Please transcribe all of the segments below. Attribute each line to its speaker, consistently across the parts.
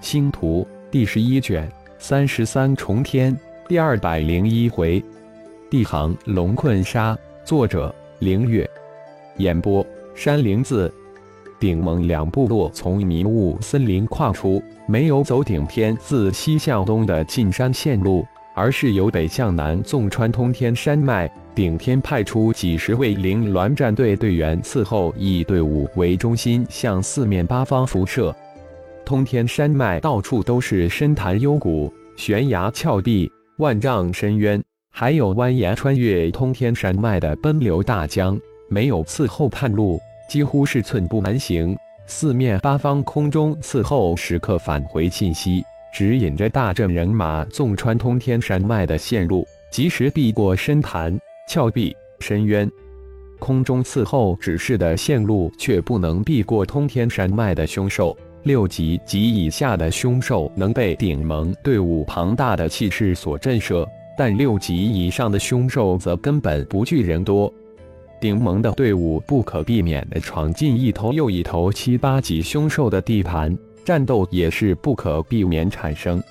Speaker 1: 星图第十一卷三十三重天第二百零一回，地行龙困沙。作者：凌月。演播：山灵子。顶盟两部落从迷雾森林跨出，没有走顶天自西向东的进山线路，而是由北向南纵穿通天。山脉。顶天派出几十位灵鸾战队队员伺候，以队伍为中心向四面八方辐射。通天山脉到处都是深潭幽谷、悬崖峭壁、万丈深渊，还有蜿蜒穿越通天山脉的奔流大江。没有伺候探路，几乎是寸步难行。四面八方空中伺候时刻返回信息，指引着大阵人马纵穿通天山脉的线路，及时避过深潭、峭壁、深渊。空中伺候指示的线路，却不能避过通天山脉的凶兽。六级及以下的凶兽能被顶盟队伍庞大的气势所震慑，但六级以上的凶兽则根本不惧人多。顶盟的队伍不可避免地闯进一头又一头七八级凶兽的地盘，战斗也是不可避免产生。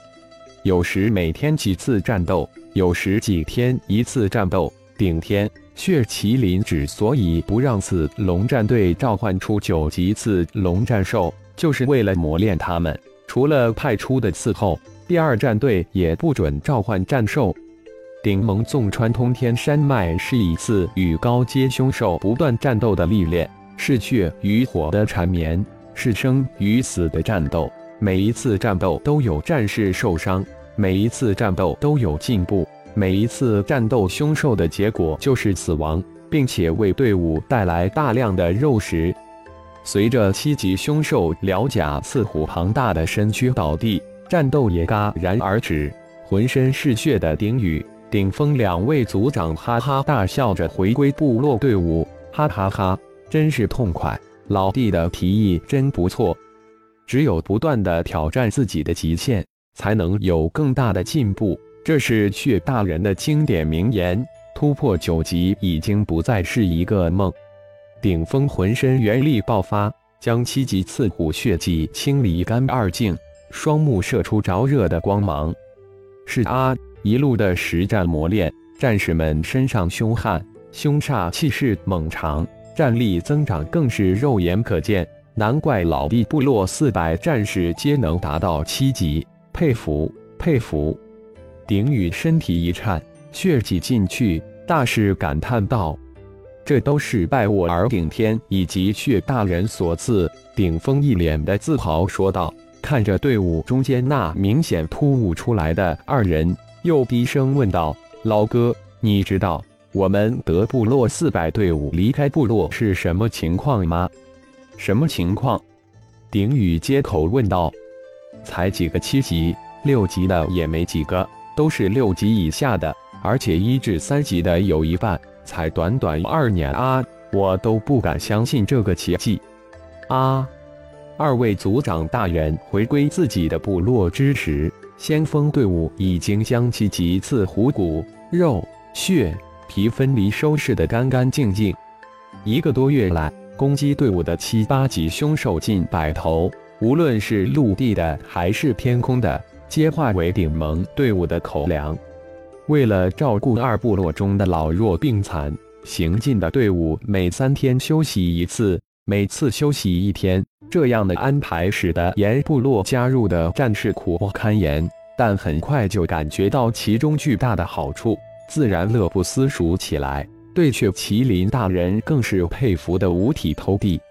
Speaker 1: 有时每天几次战斗，有时几天一次战斗。顶天血麒麟之所以不让次龙战队召唤出九级次龙战兽。就是为了磨练他们，除了派出的伺候，第二战队也不准召唤战兽。顶盟纵穿通天山脉是一次与高阶凶兽不断战斗的历练，是血与火的缠绵，是生与死的战斗。每一次战斗都有战士受伤，每一次战斗都有进步，每一次战斗凶兽的结果就是死亡，并且为队伍带来大量的肉食。随着七级凶兽獠甲刺虎庞大的身躯倒地，战斗也戛然而止。浑身是血的丁宇、顶峰两位族长哈哈大笑着回归部落队伍，哈哈哈，真是痛快！老弟的提议真不错。只有不断的挑战自己的极限，才能有更大的进步。这是血大人的经典名言。突破九级已经不再是一个梦。顶峰浑身元力爆发，将七级刺虎血迹清理干二净，双目射出灼热的光芒。是啊，一路的实战磨练，战士们身上凶悍、凶煞气势猛长，战力增长更是肉眼可见。难怪老弟部落四百战士皆能达到七级，佩服佩服！顶宇身体一颤，血挤进去，大是感叹道。这都是拜我而顶天以及血大人所赐。顶峰一脸的自豪说道，看着队伍中间那明显突兀出来的二人，又低声问道：“老哥，你知道我们德部落四百队伍离开部落是什么情况吗？”“什么情况？”顶宇接口问道。“才几个七级、六级的也没几个，都是六级以下的，而且一至三级的有一半。”才短短二年啊，我都不敢相信这个奇迹！啊！二位族长大人回归自己的部落之时，先锋队伍已经将其几次虎骨、肉、血、皮分离收拾得干干净净。一个多月来，攻击队伍的七八级凶兽近百头，无论是陆地的还是天空的，皆化为顶盟队伍的口粮。为了照顾二部落中的老弱病残，行进的队伍每三天休息一次，每次休息一天。这样的安排使得沿部落加入的战士苦不堪言，但很快就感觉到其中巨大的好处，自然乐不思蜀起来。对血麒麟大人更是佩服的五体投地。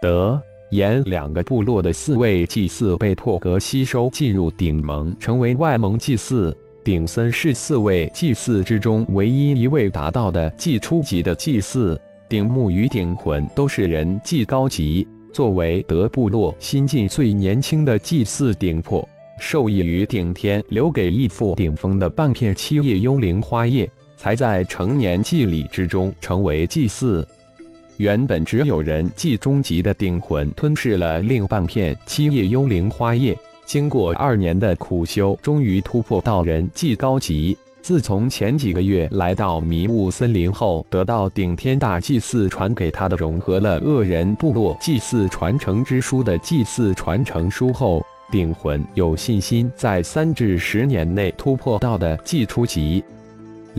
Speaker 1: 得、沿两个部落的四位祭祀被破格吸收进入顶盟，成为外盟祭祀。顶森是四位祭祀之中唯一一位达到的祭初级的祭祀，顶木与顶魂都是人祭高级。作为德部落新晋最年轻的祭祀顶魄，受益于顶天留给义父顶峰的半片七叶幽灵花叶，才在成年祭礼之中成为祭祀。原本只有人祭中级的顶魂吞噬了另半片七叶幽灵花叶。经过二年的苦修，终于突破到人祭高级。自从前几个月来到迷雾森林后，得到顶天大祭祀传给他的融合了恶人部落祭祀传承之书的祭祀传承书后，顶魂有信心在三至十年内突破到的祭初级。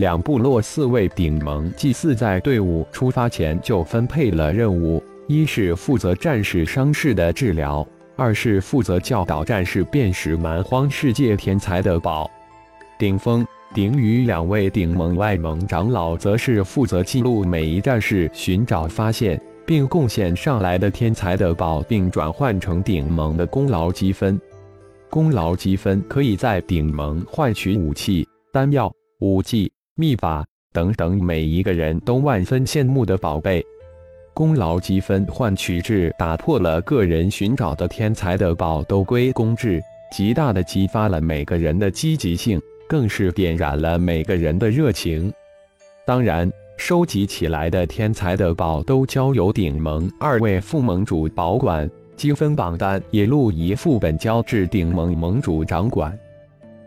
Speaker 1: 两部落四位顶盟祭祀在队伍出发前就分配了任务：一是负责战士伤势的治疗，二是负责教导战士辨识蛮荒世界天才的宝。顶峰、顶宇两位顶盟外盟长老则是负责记录每一战士寻找发现。并贡献上来的天才的宝，并转换成顶盟的功劳积分。功劳积分可以在顶盟换取武器、丹药、武技、秘法等等每一个人都万分羡慕的宝贝。功劳积分换取制打破了个人寻找的天才的宝都归公制，极大的激发了每个人的积极性，更是点燃了每个人的热情。当然。收集起来的天才的宝都交由顶盟二位副盟主保管，积分榜单也录一副本交至顶盟盟主掌管。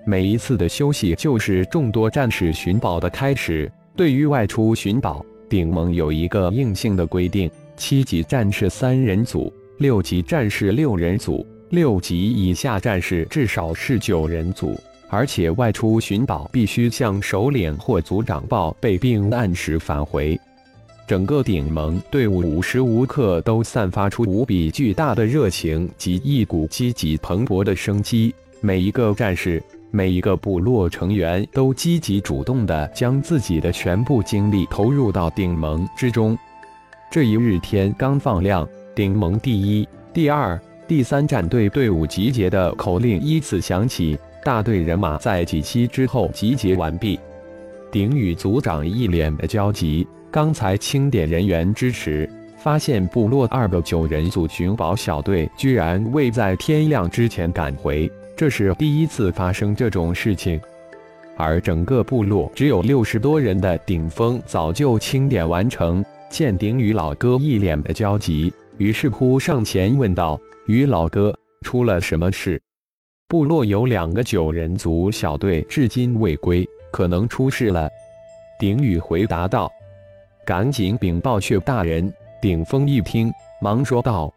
Speaker 1: 每一次的休息就是众多战士寻宝的开始。对于外出寻宝，顶盟有一个硬性的规定：七级战士三人组，六级战士六人组，六级以下战士至少是九人组。而且外出寻宝必须向首领或族长报备，并按时返回。整个顶盟队伍无时无刻都散发出无比巨大的热情及一股积极蓬勃的生机。每一个战士，每一个部落成员都积极主动地将自己的全部精力投入到顶盟之中。这一日天刚放亮，顶盟第一、第二、第三战队队伍集结的口令依次响起。大队人马在几期之后集结完毕，顶宇族长一脸的焦急。刚才清点人员支持，发现部落二个九人组寻宝小队居然未在天亮之前赶回，这是第一次发生这种事情。而整个部落只有六十多人的顶峰早就清点完成。见顶宇老哥一脸的焦急，于是乎上前问道：“于老哥，出了什么事？”部落有两个九人族小队至今未归，可能出事了。鼎宇回答道：“赶紧禀报血大人。”鼎峰一听，忙说道：“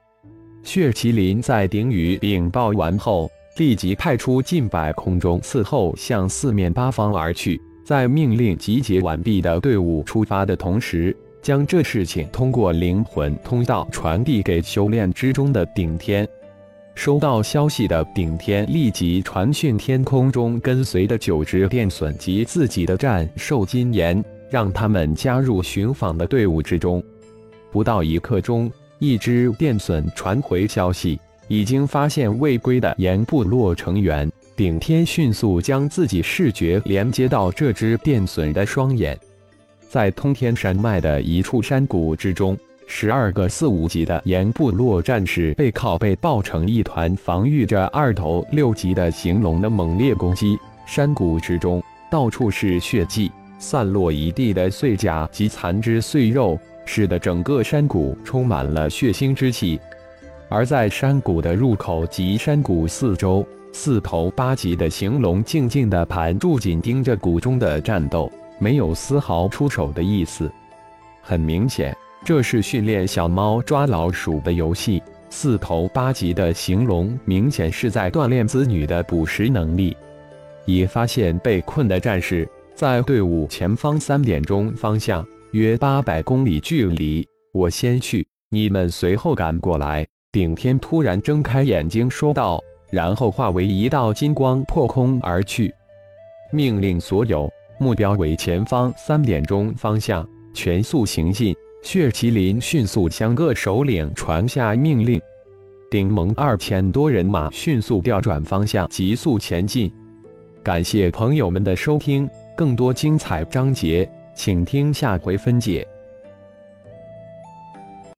Speaker 1: 血麒麟在鼎宇禀报完后，立即派出近百空中伺候，向四面八方而去。在命令集结完毕的队伍出发的同时，将这事情通过灵魂通道传递给修炼之中的顶天。”收到消息的顶天立即传讯天空中跟随的九只电隼及自己的战兽金岩，让他们加入寻访的队伍之中。不到一刻钟，一只电隼传回消息，已经发现未归的岩部落成员。顶天迅速将自己视觉连接到这只变损的双眼，在通天山脉的一处山谷之中。十二个四五级的岩部落战士背靠背抱成一团，防御着二头六级的行龙的猛烈攻击。山谷之中到处是血迹，散落一地的碎甲及残肢碎肉，使得整个山谷充满了血腥之气。而在山谷的入口及山谷四周，四头八级的行龙静静地盘住，紧盯着谷中的战斗，没有丝毫出手的意思。很明显。这是训练小猫抓老鼠的游戏。四头八级的行龙明显是在锻炼子女的捕食能力。已发现被困的战士在队伍前方三点钟方向，约八百公里距离。我先去，你们随后赶过来。顶天突然睁开眼睛说道，然后化为一道金光破空而去。命令所有目标为前方三点钟方向，全速行进。血麒麟迅速向各首领传下命令，顶盟二千多人马迅速调转方向，急速前进。感谢朋友们的收听，更多精彩章节，请听下回分解。